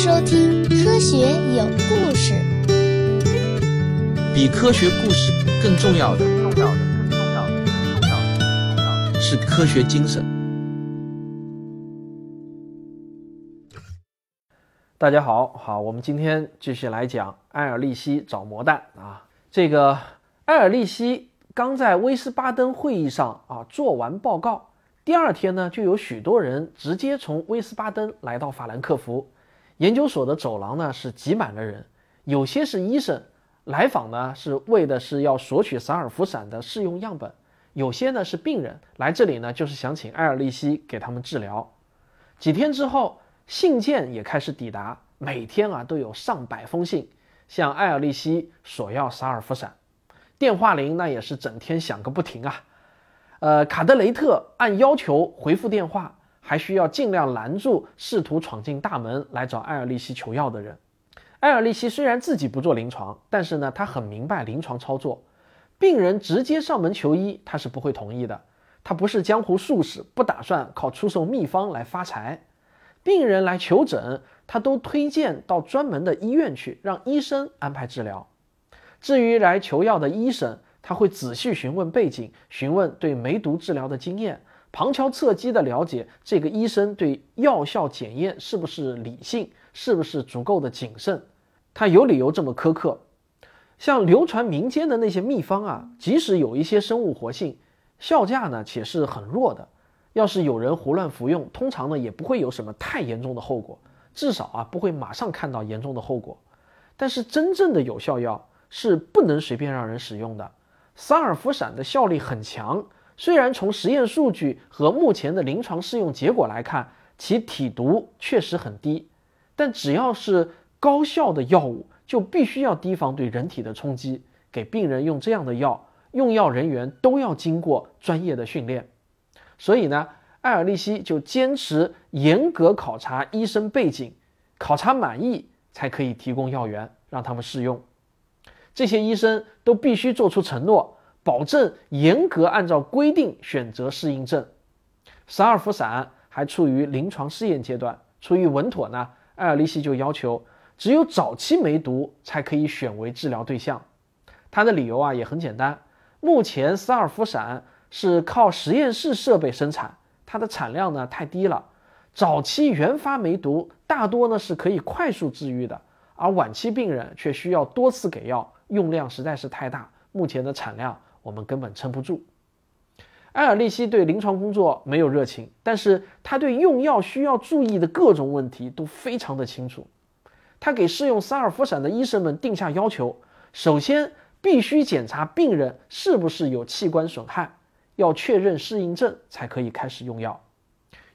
收听《科学有故事》。比科学故事更重要的，重要的，更重要的，更重要的，更重要的是科学精神。大家好，好，我们今天继续来讲埃尔利希找魔弹啊。这个埃尔利希刚在威斯巴登会议上啊做完报告。第二天呢，就有许多人直接从威斯巴登来到法兰克福研究所的走廊呢，是挤满了人。有些是医生来访呢，是为的是要索取萨尔福散的试用样本；有些呢是病人来这里呢，就是想请埃尔利希给他们治疗。几天之后，信件也开始抵达，每天啊都有上百封信向埃尔利希索要萨尔福散，电话铃那也是整天响个不停啊。呃，卡德雷特按要求回复电话，还需要尽量拦住试图闯进大门来找艾尔利希求药的人。艾尔利希虽然自己不做临床，但是呢，他很明白临床操作。病人直接上门求医，他是不会同意的。他不是江湖术士，不打算靠出售秘方来发财。病人来求诊，他都推荐到专门的医院去，让医生安排治疗。至于来求药的医生，他会仔细询问背景，询问对梅毒治疗的经验，旁敲侧击地了解这个医生对药效检验是不是理性，是不是足够的谨慎。他有理由这么苛刻。像流传民间的那些秘方啊，即使有一些生物活性，效价呢且是很弱的。要是有人胡乱服用，通常呢也不会有什么太严重的后果，至少啊不会马上看到严重的后果。但是真正的有效药是不能随便让人使用的。萨尔福散的效力很强，虽然从实验数据和目前的临床试用结果来看，其体毒确实很低，但只要是高效的药物，就必须要提防对人体的冲击。给病人用这样的药，用药人员都要经过专业的训练。所以呢，艾尔利希就坚持严格考察医生背景，考察满意才可以提供药源让他们试用。这些医生都必须做出承诺，保证严格按照规定选择适应症。萨尔福散还处于临床试验阶段，出于稳妥呢，艾尔利希就要求只有早期梅毒才可以选为治疗对象。他的理由啊也很简单，目前萨尔福散是靠实验室设备生产，它的产量呢太低了。早期原发梅毒大多呢是可以快速治愈的，而晚期病人却需要多次给药。用量实在是太大，目前的产量我们根本撑不住。埃尔利希对临床工作没有热情，但是他对用药需要注意的各种问题都非常的清楚。他给试用萨尔福散的医生们定下要求：首先必须检查病人是不是有器官损害，要确认适应症才可以开始用药。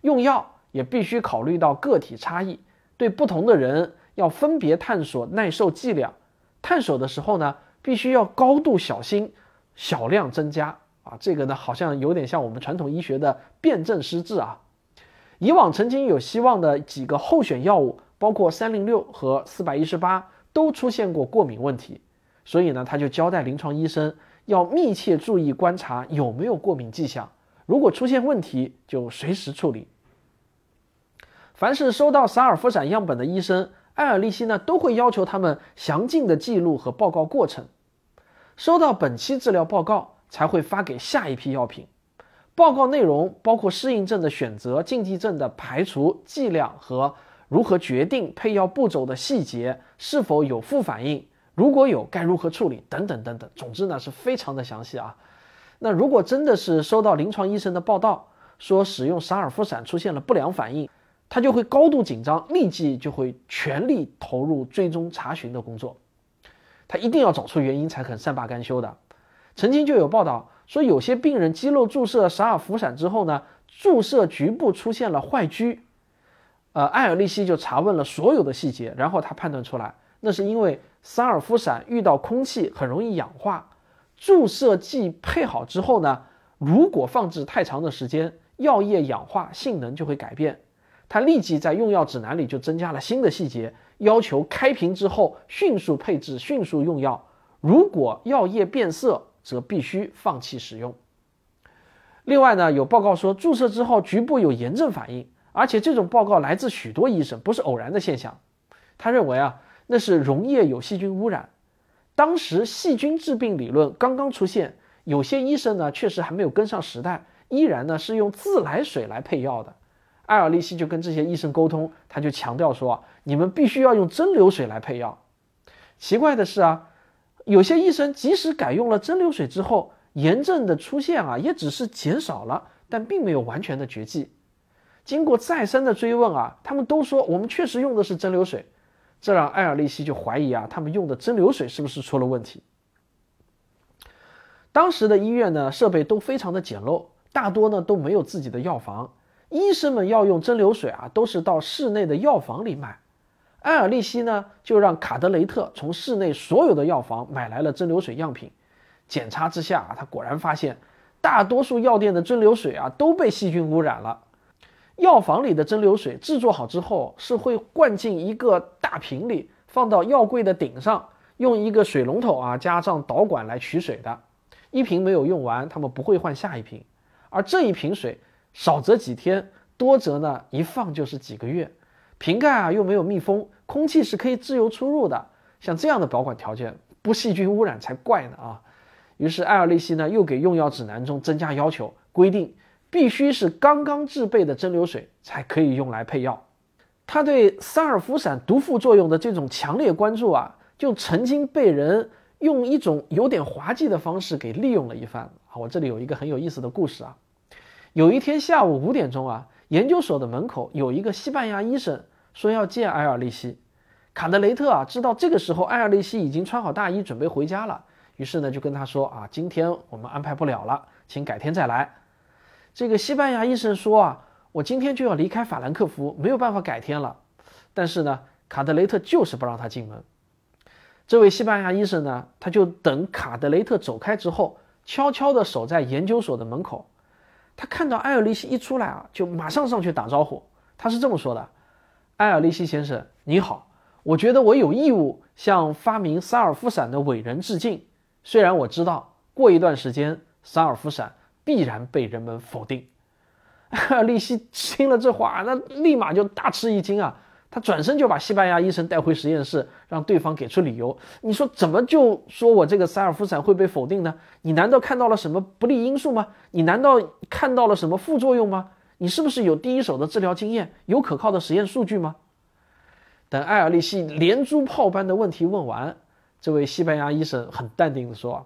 用药也必须考虑到个体差异，对不同的人要分别探索耐受剂量。探索的时候呢，必须要高度小心，小量增加啊。这个呢，好像有点像我们传统医学的辨证施治啊。以往曾经有希望的几个候选药物，包括三零六和四百一十八，都出现过过敏问题，所以呢，他就交代临床医生要密切注意观察有没有过敏迹象，如果出现问题就随时处理。凡是收到萨尔福散样本的医生。艾尔利希呢都会要求他们详尽的记录和报告过程，收到本期治疗报告才会发给下一批药品。报告内容包括适应症的选择、禁忌症的排除、剂量和如何决定配药步骤的细节，是否有副反应，如果有该如何处理等等等等。总之呢是非常的详细啊。那如果真的是收到临床医生的报道说使用沙尔夫散出现了不良反应。他就会高度紧张，立即就会全力投入追踪查询的工作。他一定要找出原因才肯善罢甘休的。曾经就有报道说，有些病人肌肉注射沙尔福散之后呢，注射局部出现了坏疽。呃，艾尔利希就查问了所有的细节，然后他判断出来，那是因为沙尔福散遇到空气很容易氧化。注射剂配好之后呢，如果放置太长的时间，药液氧化性能就会改变。他立即在用药指南里就增加了新的细节，要求开瓶之后迅速配置、迅速用药。如果药液变色，则必须放弃使用。另外呢，有报告说注射之后局部有炎症反应，而且这种报告来自许多医生，不是偶然的现象。他认为啊，那是溶液有细菌污染。当时细菌致病理论刚刚出现，有些医生呢确实还没有跟上时代，依然呢是用自来水来配药的。艾尔利希就跟这些医生沟通，他就强调说，你们必须要用蒸馏水来配药。奇怪的是啊，有些医生即使改用了蒸馏水之后，炎症的出现啊也只是减少了，但并没有完全的绝迹。经过再三的追问啊，他们都说我们确实用的是蒸馏水，这让艾尔利希就怀疑啊，他们用的蒸馏水是不是出了问题？当时的医院呢，设备都非常的简陋，大多呢都没有自己的药房，医生们要用蒸馏水啊，都是到室内的药房里买。埃尔利希呢，就让卡德雷特从室内所有的药房买来了蒸馏水样品，检查之下啊，他果然发现，大多数药店的蒸馏水啊都被细菌污染了。药房里的蒸馏水制作好之后，是会灌进一个大瓶里，放到药柜的顶上，用一个水龙头啊加上导管来取水的。一瓶没有用完，他们不会换下一瓶。而这一瓶水少则几天，多则呢一放就是几个月。瓶盖啊又没有密封，空气是可以自由出入的。像这样的保管条件，不细菌污染才怪呢啊！于是艾尔利希呢又给用药指南中增加要求，规定。必须是刚刚制备的蒸馏水才可以用来配药。他对三尔福散毒副作用的这种强烈关注啊，就曾经被人用一种有点滑稽的方式给利用了一番啊。我这里有一个很有意思的故事啊。有一天下午五点钟啊，研究所的门口有一个西班牙医生说要见埃尔利希。卡德雷特啊，知道这个时候埃尔利希已经穿好大衣准备回家了，于是呢就跟他说啊，今天我们安排不了了，请改天再来。这个西班牙医生说啊，我今天就要离开法兰克福，没有办法改天了。但是呢，卡德雷特就是不让他进门。这位西班牙医生呢，他就等卡德雷特走开之后，悄悄地守在研究所的门口。他看到埃尔利希一出来啊，就马上上去打招呼。他是这么说的：“埃尔利希先生，你好，我觉得我有义务向发明萨尔夫闪的伟人致敬。虽然我知道过一段时间萨尔夫闪。”必然被人们否定。利希听了这话，那立马就大吃一惊啊！他转身就把西班牙医生带回实验室，让对方给出理由。你说怎么就说我这个塞尔夫散会被否定呢？你难道看到了什么不利因素吗？你难道看到了什么副作用吗？你是不是有第一手的治疗经验，有可靠的实验数据吗？等艾尔利希连珠炮般的问题问完，这位西班牙医生很淡定地说。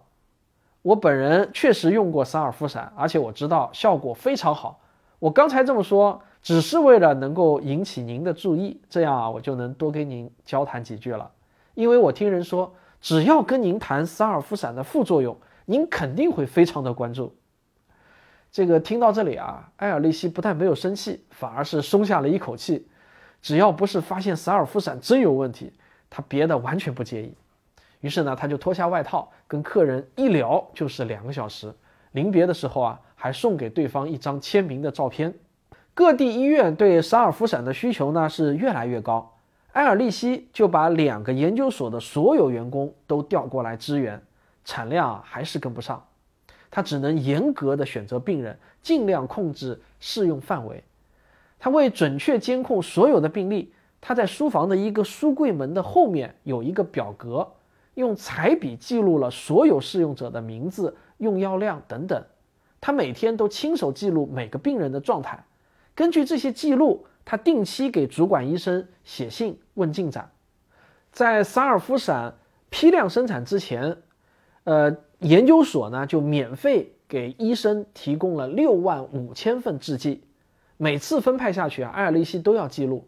我本人确实用过萨尔夫散，而且我知道效果非常好。我刚才这么说，只是为了能够引起您的注意，这样啊，我就能多跟您交谈几句了。因为我听人说，只要跟您谈萨尔夫散的副作用，您肯定会非常的关注。这个听到这里啊，埃尔利希不但没有生气，反而是松下了一口气。只要不是发现萨尔夫散真有问题，他别的完全不介意。于是呢，他就脱下外套，跟客人一聊就是两个小时。临别的时候啊，还送给对方一张签名的照片。各地医院对沙尔夫散的需求呢是越来越高，埃尔利希就把两个研究所的所有员工都调过来支援，产量啊还是跟不上，他只能严格的选择病人，尽量控制适用范围。他为准确监控所有的病例，他在书房的一个书柜门的后面有一个表格。用彩笔记录了所有试用者的名字、用药量等等，他每天都亲手记录每个病人的状态。根据这些记录，他定期给主管医生写信问进展。在萨尔夫散批量生产之前，呃，研究所呢就免费给医生提供了六万五千份制剂，每次分派下去啊，埃尔利希都要记录。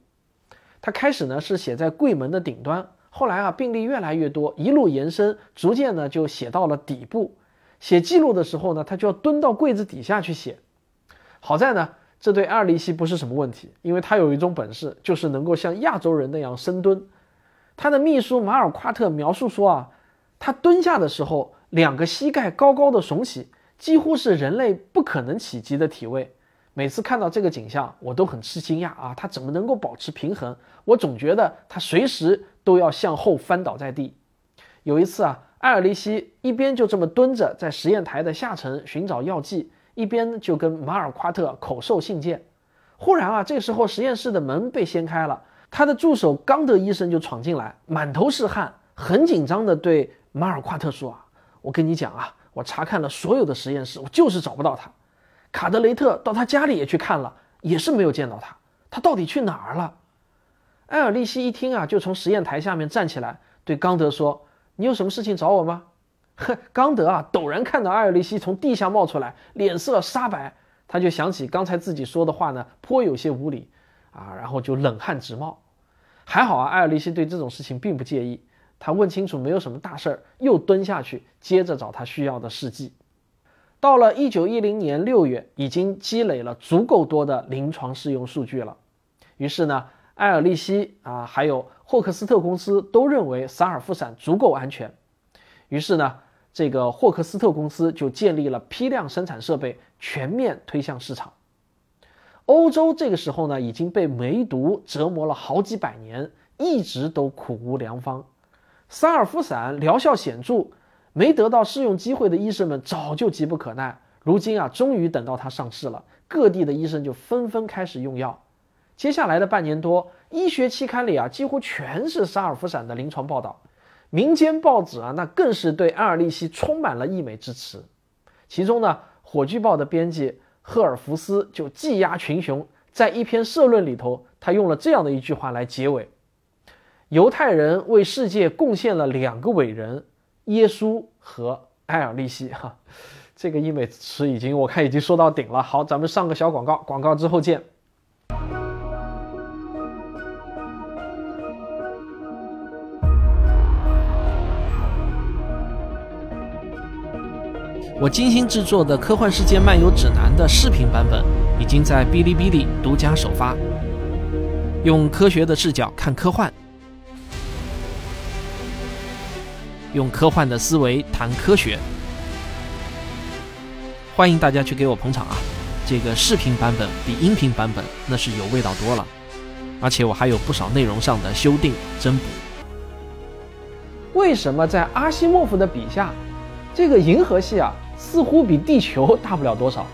他开始呢是写在柜门的顶端。后来啊，病例越来越多，一路延伸，逐渐呢就写到了底部。写记录的时候呢，他就要蹲到柜子底下去写。好在呢，这对阿尔利希不是什么问题，因为他有一种本事，就是能够像亚洲人那样深蹲。他的秘书马尔夸特描述说啊，他蹲下的时候，两个膝盖高高的耸起，几乎是人类不可能企及的体位。每次看到这个景象，我都很吃惊讶啊！他怎么能够保持平衡？我总觉得他随时都要向后翻倒在地。有一次啊，埃尔利希一边就这么蹲着在实验台的下层寻找药剂，一边就跟马尔夸特口授信件。忽然啊，这时候实验室的门被掀开了，他的助手冈德医生就闯进来，满头是汗，很紧张地对马尔夸特说：“啊，我跟你讲啊，我查看了所有的实验室，我就是找不到他。卡德雷特到他家里也去看了，也是没有见到他。他到底去哪儿了？”埃尔利希一听啊，就从实验台下面站起来，对冈德说：“你有什么事情找我吗？”呵，刚德啊，陡然看到埃尔利希从地下冒出来，脸色煞白，他就想起刚才自己说的话呢，颇有些无理啊，然后就冷汗直冒。还好啊，埃尔利希对这种事情并不介意。他问清楚没有什么大事儿，又蹲下去，接着找他需要的试剂。到了一九一零年六月，已经积累了足够多的临床试用数据了。于是呢，埃尔利希啊，还有霍克斯特公司都认为萨尔夫散足够安全。于是呢，这个霍克斯特公司就建立了批量生产设备，全面推向市场。欧洲这个时候呢，已经被梅毒折磨了好几百年，一直都苦无良方。萨尔夫散疗效显著，没得到试用机会的医生们早就急不可耐。如今啊，终于等到它上市了，各地的医生就纷纷开始用药。接下来的半年多，医学期刊里啊，几乎全是萨尔夫散的临床报道，民间报纸啊，那更是对埃尔利希充满了溢美之词。其中呢，《火炬报》的编辑。赫尔福斯就技压群雄，在一篇社论里头，他用了这样的一句话来结尾：犹太人为世界贡献了两个伟人，耶稣和埃尔利希。哈，这个溢美词已经我看已经说到顶了。好，咱们上个小广告，广告之后见。我精心制作的《科幻世界漫游指南》的视频版本已经在哔哩哔哩独家首发。用科学的视角看科幻，用科幻的思维谈科学。欢迎大家去给我捧场啊！这个视频版本比音频版本那是有味道多了，而且我还有不少内容上的修订增补。为什么在阿西莫夫的笔下，这个银河系啊？似乎比地球大不了多少，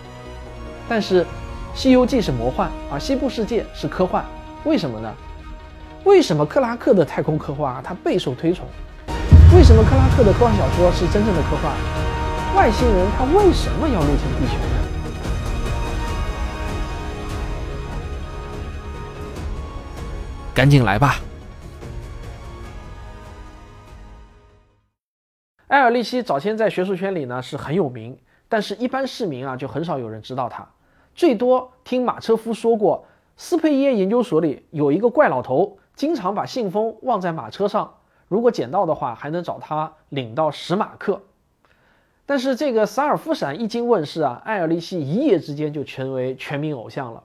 但是《西游记》是魔幻，而西部世界是科幻，为什么呢？为什么克拉克的太空科幻啊，它备受推崇？为什么克拉克的科幻小说是真正的科幻？外星人他为什么要入侵地球呢？赶紧来吧！埃尔利希早先在学术圈里呢是很有名，但是一般市民啊就很少有人知道他，最多听马车夫说过，斯佩耶研究所里有一个怪老头，经常把信封忘在马车上，如果捡到的话还能找他领到十马克。但是这个萨尔夫闪一经问世啊，埃尔利希一夜之间就成为全民偶像了。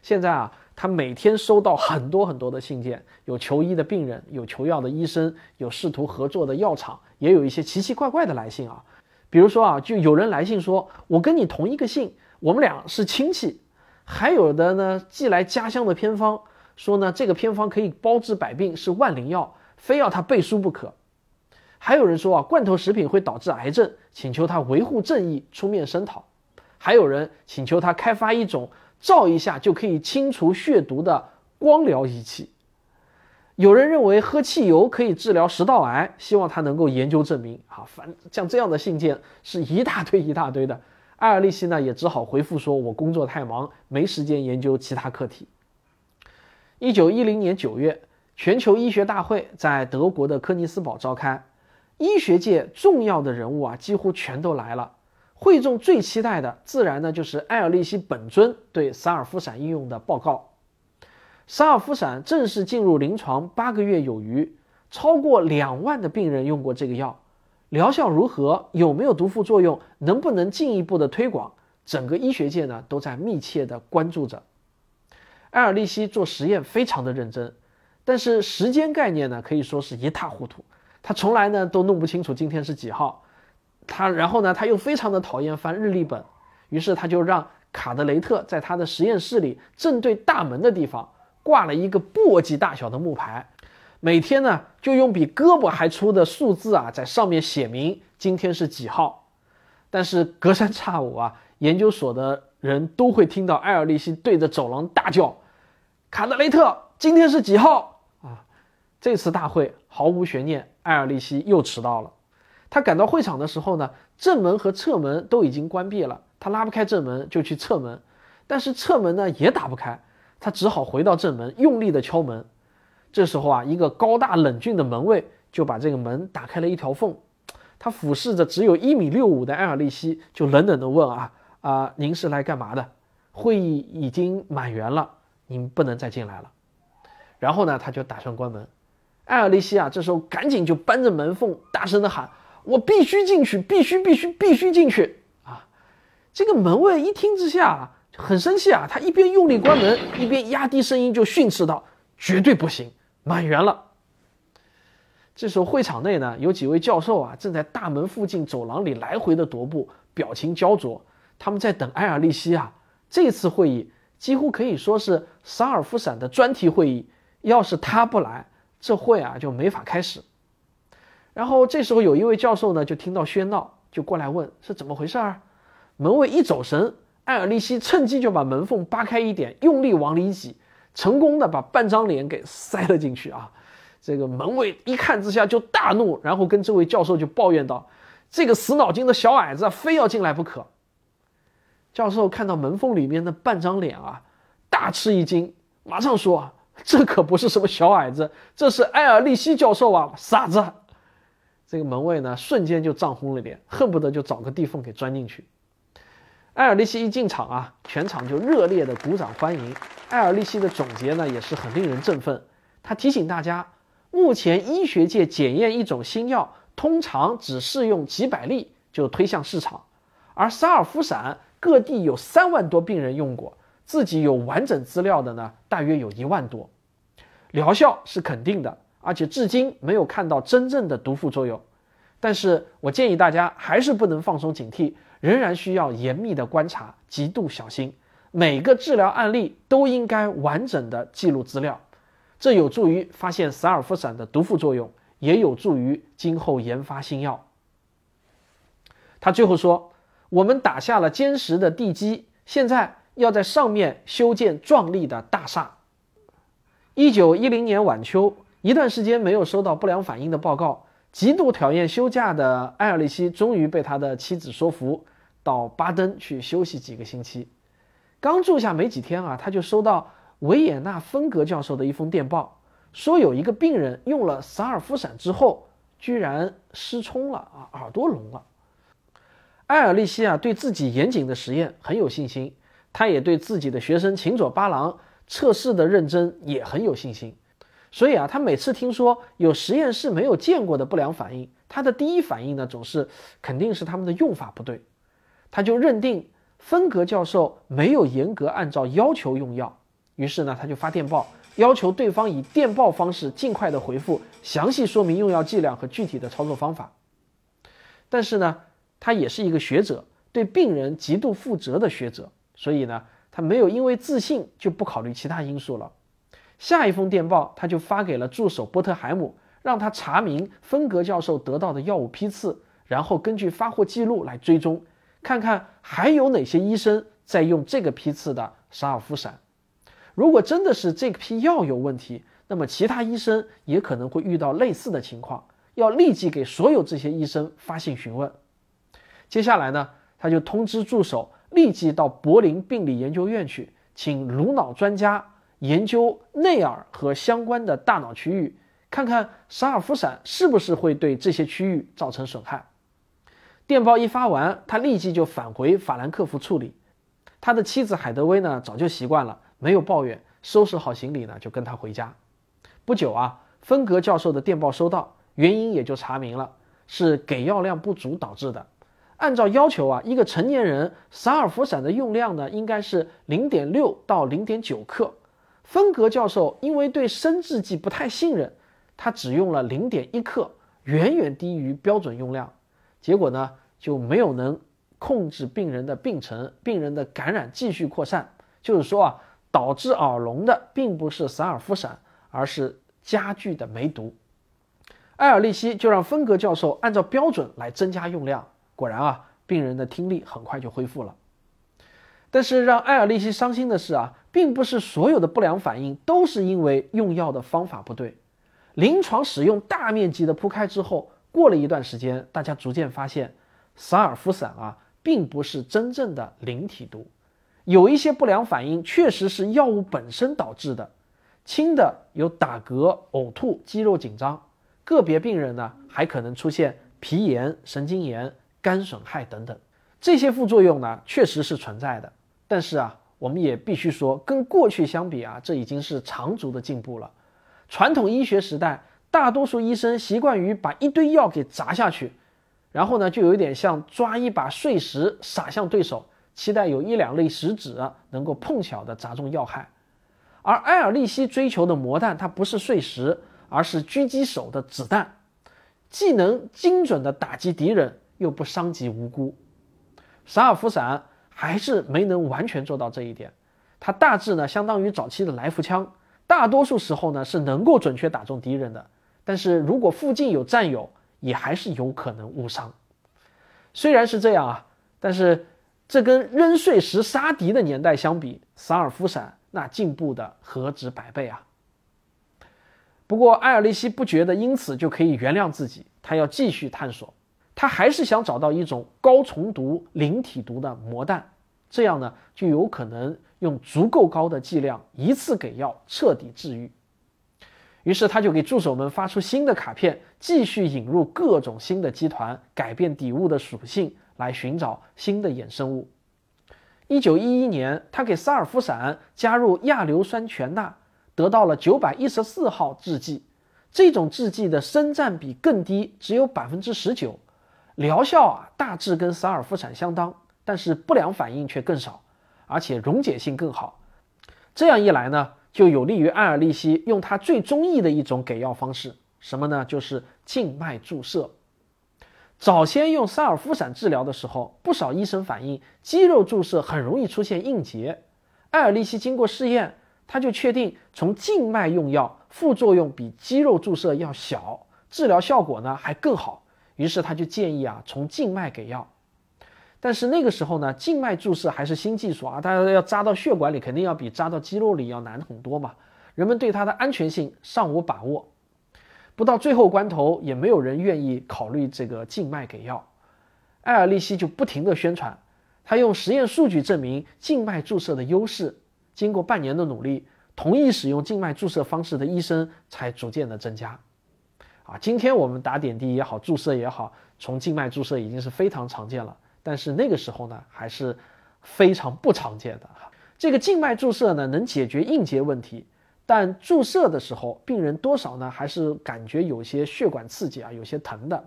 现在啊。他每天收到很多很多的信件，有求医的病人，有求药的医生，有试图合作的药厂，也有一些奇奇怪怪的来信啊。比如说啊，就有人来信说：“我跟你同一个姓，我们俩是亲戚。”还有的呢，寄来家乡的偏方，说呢这个偏方可以包治百病，是万灵药，非要他背书不可。还有人说啊，罐头食品会导致癌症，请求他维护正义，出面声讨。还有人请求他开发一种。照一下就可以清除血毒的光疗仪器。有人认为喝汽油可以治疗食道癌，希望他能够研究证明。啊，反像这样的信件是一大堆一大堆的。艾尔利希呢也只好回复说：“我工作太忙，没时间研究其他课题。”一九一零年九月，全球医学大会在德国的科尼斯堡召开，医学界重要的人物啊几乎全都来了。会众最期待的，自然呢就是艾尔利希本尊对萨尔夫散应用的报告。萨尔夫散正式进入临床八个月有余，超过两万的病人用过这个药，疗效如何？有没有毒副作用？能不能进一步的推广？整个医学界呢都在密切的关注着。艾尔利希做实验非常的认真，但是时间概念呢可以说是一塌糊涂，他从来呢都弄不清楚今天是几号。他然后呢，他又非常的讨厌翻日历本，于是他就让卡德雷特在他的实验室里正对大门的地方挂了一个簸箕大小的木牌，每天呢就用比胳膊还粗的数字啊在上面写明今天是几号。但是隔三差五啊，研究所的人都会听到埃尔利希对着走廊大叫：“卡德雷特，今天是几号？”啊这次大会毫无悬念，艾尔利希又迟到了。他赶到会场的时候呢，正门和侧门都已经关闭了，他拉不开正门，就去侧门，但是侧门呢也打不开，他只好回到正门，用力的敲门。这时候啊，一个高大冷峻的门卫就把这个门打开了一条缝，他俯视着只有一米六五的艾尔利希，就冷冷的问啊啊，您是来干嘛的？会议已经满员了，您不能再进来了。然后呢，他就打算关门。艾尔利希啊，这时候赶紧就扳着门缝，大声的喊：“我必须进去，必须，必须，必须进去！”啊，这个门卫一听之下很生气啊，他一边用力关门，一边压低声音就训斥道：“绝对不行，满员了！”这时候会场内呢，有几位教授啊，正在大门附近走廊里来回的踱步，表情焦灼，他们在等埃尔利希啊。这次会议几乎可以说是萨尔夫散的专题会议，要是他不来，这会啊就没法开始。然后这时候有一位教授呢，就听到喧闹，就过来问是怎么回事儿。门卫一走神，艾尔利希趁机就把门缝扒开一点，用力往里挤，成功的把半张脸给塞了进去啊！这个门卫一看之下就大怒，然后跟这位教授就抱怨道：“这个死脑筋的小矮子非要进来不可。”教授看到门缝里面的半张脸啊，大吃一惊，马上说：“这可不是什么小矮子，这是艾尔利希教授啊，傻子！”这个门卫呢，瞬间就涨红了脸，恨不得就找个地缝给钻进去。埃尔利希一进场啊，全场就热烈的鼓掌欢迎。埃尔利希的总结呢，也是很令人振奋。他提醒大家，目前医学界检验一种新药，通常只适用几百例就推向市场，而沙尔夫散。各地有三万多病人用过，自己有完整资料的呢，大约有一万多，疗效是肯定的，而且至今没有看到真正的毒副作用。但是我建议大家还是不能放松警惕，仍然需要严密的观察，极度小心。每个治疗案例都应该完整的记录资料，这有助于发现萨尔夫散的毒副作用，也有助于今后研发新药。他最后说。我们打下了坚实的地基，现在要在上面修建壮丽的大厦。一九一零年晚秋，一段时间没有收到不良反应的报告，极度讨厌休假的埃尔利希终于被他的妻子说服，到巴登去休息几个星期。刚住下没几天啊，他就收到维也纳芬格教授的一封电报，说有一个病人用了萨尔夫散之后，居然失聪了啊，耳朵聋了。埃尔利希啊，对自己严谨的实验很有信心，他也对自己的学生秦佐八郎测试的认真也很有信心。所以啊，他每次听说有实验室没有见过的不良反应，他的第一反应呢，总是肯定是他们的用法不对。他就认定芬格教授没有严格按照要求用药，于是呢，他就发电报要求对方以电报方式尽快的回复，详细说明用药剂量和具体的操作方法。但是呢。他也是一个学者，对病人极度负责的学者，所以呢，他没有因为自信就不考虑其他因素了。下一封电报，他就发给了助手波特海姆，让他查明芬格教授得到的药物批次，然后根据发货记录来追踪，看看还有哪些医生在用这个批次的沙尔夫散。如果真的是这批药有问题，那么其他医生也可能会遇到类似的情况，要立即给所有这些医生发信询问。接下来呢，他就通知助手立即到柏林病理研究院去，请颅脑专家研究内耳和相关的大脑区域，看看沙尔夫散是不是会对这些区域造成损害。电报一发完，他立即就返回法兰克福处理。他的妻子海德薇呢，早就习惯了，没有抱怨，收拾好行李呢，就跟他回家。不久啊，芬格教授的电报收到，原因也就查明了，是给药量不足导致的。按照要求啊，一个成年人萨尔弗散的用量呢，应该是零点六到零点九克。芬格教授因为对生制剂不太信任，他只用了零点一克，远远低于标准用量。结果呢，就没有能控制病人的病程，病人的感染继续扩散。就是说啊，导致耳聋的并不是散尔夫散，而是加剧的梅毒。埃尔利希就让芬格教授按照标准来增加用量。果然啊，病人的听力很快就恢复了。但是让埃尔利希伤心的是啊，并不是所有的不良反应都是因为用药的方法不对。临床使用大面积的铺开之后，过了一段时间，大家逐渐发现，萨尔福散啊，并不是真正的零体毒，有一些不良反应确实是药物本身导致的，轻的有打嗝、呕吐、肌肉紧张，个别病人呢还可能出现皮炎、神经炎、肝损害等等，这些副作用呢确实是存在的，但是啊，我们也必须说，跟过去相比啊，这已经是长足的进步了。传统医学时代，大多数医生习惯于把一堆药给砸下去，然后呢，就有点像抓一把碎石撒向对手，期待有一两粒石子能够碰巧的砸中要害。而埃尔利希追求的魔弹，它不是碎石，而是狙击手的子弹，既能精准的打击敌人，又不伤及无辜。萨尔福散还是没能完全做到这一点，它大致呢相当于早期的来福枪。大多数时候呢是能够准确打中敌人的，但是如果附近有战友，也还是有可能误伤。虽然是这样啊，但是这跟扔碎石杀敌的年代相比，萨尔夫闪那进步的何止百倍啊！不过埃尔利希不觉得因此就可以原谅自己，他要继续探索，他还是想找到一种高重毒、零体毒的魔弹，这样呢就有可能。用足够高的剂量一次给药彻底治愈，于是他就给助手们发出新的卡片，继续引入各种新的基团，改变底物的属性，来寻找新的衍生物。一九一一年，他给萨尔夫散加入亚硫酸醛钠，得到了九百一十四号制剂。这种制剂的砷占比更低，只有百分之十九，疗效啊大致跟萨尔夫散相当，但是不良反应却更少。而且溶解性更好，这样一来呢，就有利于艾尔利希用他最中意的一种给药方式，什么呢？就是静脉注射。早先用萨尔夫散治疗的时候，不少医生反映肌肉注射很容易出现硬结。艾尔利希经过试验，他就确定从静脉用药副作用比肌肉注射要小，治疗效果呢还更好。于是他就建议啊，从静脉给药。但是那个时候呢，静脉注射还是新技术啊，大家要扎到血管里，肯定要比扎到肌肉里要难很多嘛。人们对它的安全性尚无把握，不到最后关头，也没有人愿意考虑这个静脉给药。艾尔利希就不停地宣传，他用实验数据证明静脉注射的优势。经过半年的努力，同意使用静脉注射方式的医生才逐渐的增加。啊，今天我们打点滴也好，注射也好，从静脉注射已经是非常常见了。但是那个时候呢，还是非常不常见的哈。这个静脉注射呢，能解决硬结问题，但注射的时候，病人多少呢，还是感觉有些血管刺激啊，有些疼的。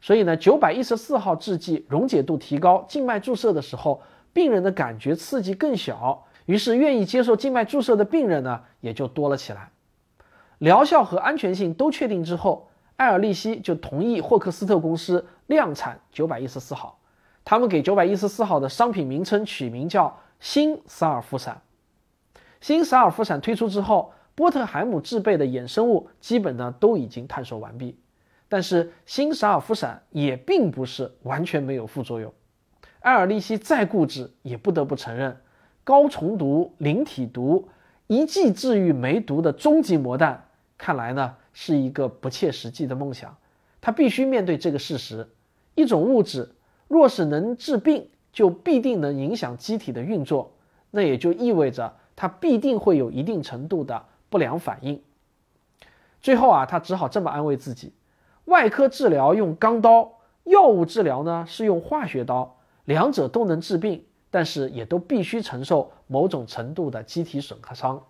所以呢，九百一十四号制剂溶解度提高，静脉注射的时候，病人的感觉刺激更小，于是愿意接受静脉注射的病人呢，也就多了起来。疗效和安全性都确定之后，艾尔利希就同意霍克斯特公司量产九百一十四号。他们给九百一十四号的商品名称取名叫新萨尔夫散。新萨尔夫散推出之后，波特海姆制备的衍生物基本呢都已经探索完毕。但是新萨尔夫散也并不是完全没有副作用。埃尔利希再固执，也不得不承认，高重毒、零体毒、一剂治愈梅毒的终极魔弹，看来呢是一个不切实际的梦想。他必须面对这个事实：一种物质。若是能治病，就必定能影响机体的运作，那也就意味着它必定会有一定程度的不良反应。最后啊，他只好这么安慰自己：外科治疗用钢刀，药物治疗呢是用化学刀，两者都能治病，但是也都必须承受某种程度的机体损伤。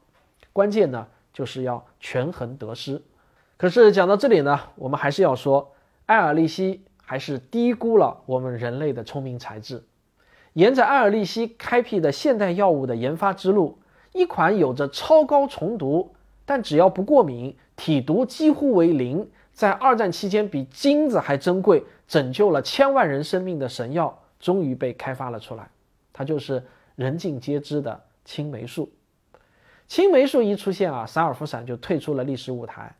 关键呢就是要权衡得失。可是讲到这里呢，我们还是要说，埃尔利希。还是低估了我们人类的聪明才智。沿着埃尔利希开辟的现代药物的研发之路，一款有着超高重毒，但只要不过敏，体毒几乎为零，在二战期间比金子还珍贵，拯救了千万人生命的神药，终于被开发了出来。它就是人尽皆知的青霉素。青霉素一出现啊，萨尔夫散就退出了历史舞台。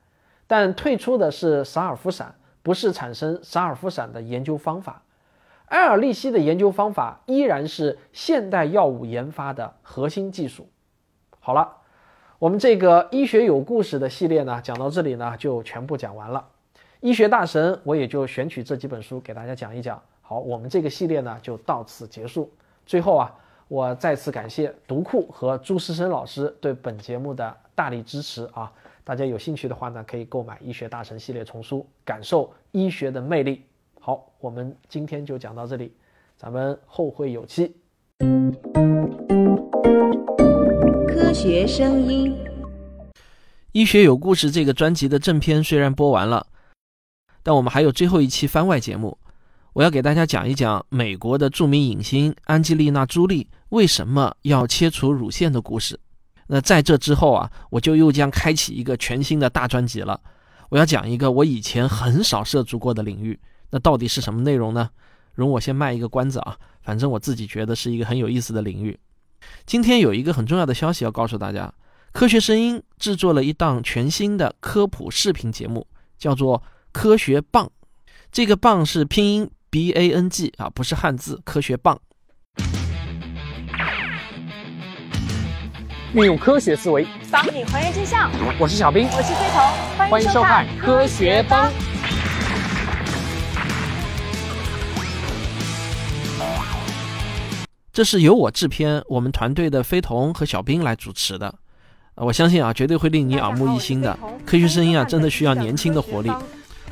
但退出的是萨尔夫散。不是产生萨尔夫散的研究方法，埃尔利希的研究方法依然是现代药物研发的核心技术。好了，我们这个医学有故事的系列呢，讲到这里呢，就全部讲完了。医学大神，我也就选取这几本书给大家讲一讲。好，我们这个系列呢，就到此结束。最后啊，我再次感谢读库和朱思生老师对本节目的大力支持啊！大家有兴趣的话呢，可以购买《医学大神》系列丛书，感受医学的魅力。好，我们今天就讲到这里，咱们后会有期。科学声音，医学有故事这个专辑的正片虽然播完了，但我们还有最后一期番外节目，我要给大家讲一讲美国的著名影星安吉丽娜·朱莉为什么要切除乳腺的故事。那在这之后啊，我就又将开启一个全新的大专辑了。我要讲一个我以前很少涉足过的领域，那到底是什么内容呢？容我先卖一个关子啊，反正我自己觉得是一个很有意思的领域。今天有一个很重要的消息要告诉大家：科学声音制作了一档全新的科普视频节目，叫做《科学棒》。这个“棒”是拼音 B A N G 啊，不是汉字。科学棒，运用科学思维，帮你还原真相。我是小兵，我是飞童，欢迎收看《科学帮》。这是由我制片，我们团队的飞童和小兵来主持的。我相信啊，绝对会令你耳目一新的。科学声音啊，真的需要年轻的活力。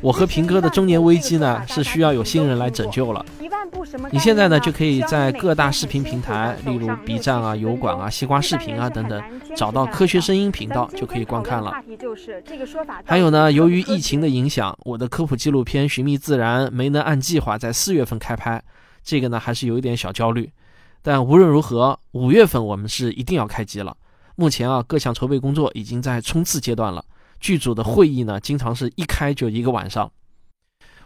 我和平哥的中年危机呢，是需要有新人来拯救了。你现在呢，就可以在各大视频平台，例如 B 站啊、油管啊、西瓜视频啊等等，找到科学声音频道就可以观看了。还有呢，由于疫情的影响，我的科普纪录片《寻觅自然》没能按计划在四月份开拍，这个呢还是有一点小焦虑。但无论如何，五月份我们是一定要开机了。目前啊，各项筹备工作已经在冲刺阶段了。剧组的会议呢，经常是一开就一个晚上。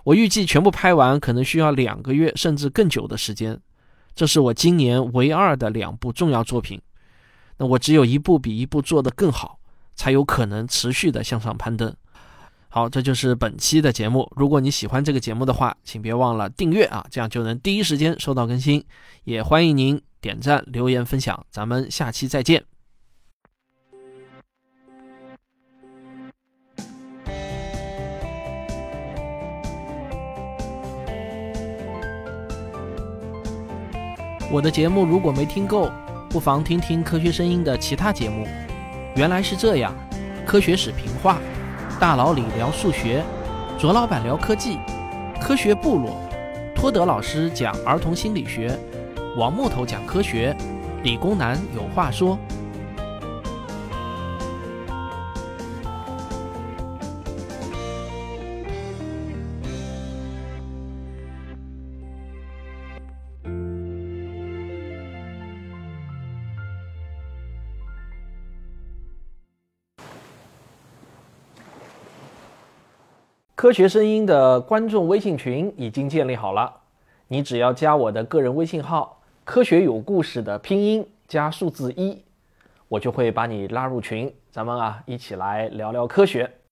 我预计全部拍完可能需要两个月甚至更久的时间。这是我今年唯二的两部重要作品。那我只有一部比一部做得更好，才有可能持续的向上攀登。好，这就是本期的节目。如果你喜欢这个节目的话，请别忘了订阅啊，这样就能第一时间收到更新。也欢迎您点赞、留言、分享。咱们下期再见。我的节目如果没听够，不妨听听科学声音的其他节目。原来是这样，科学史评话，大佬李聊数学，卓老板聊科技，科学部落，托德老师讲儿童心理学，王木头讲科学，理工男有话说。科学声音的观众微信群已经建立好了，你只要加我的个人微信号“科学有故事”的拼音加数字一，我就会把你拉入群，咱们啊一起来聊聊科学。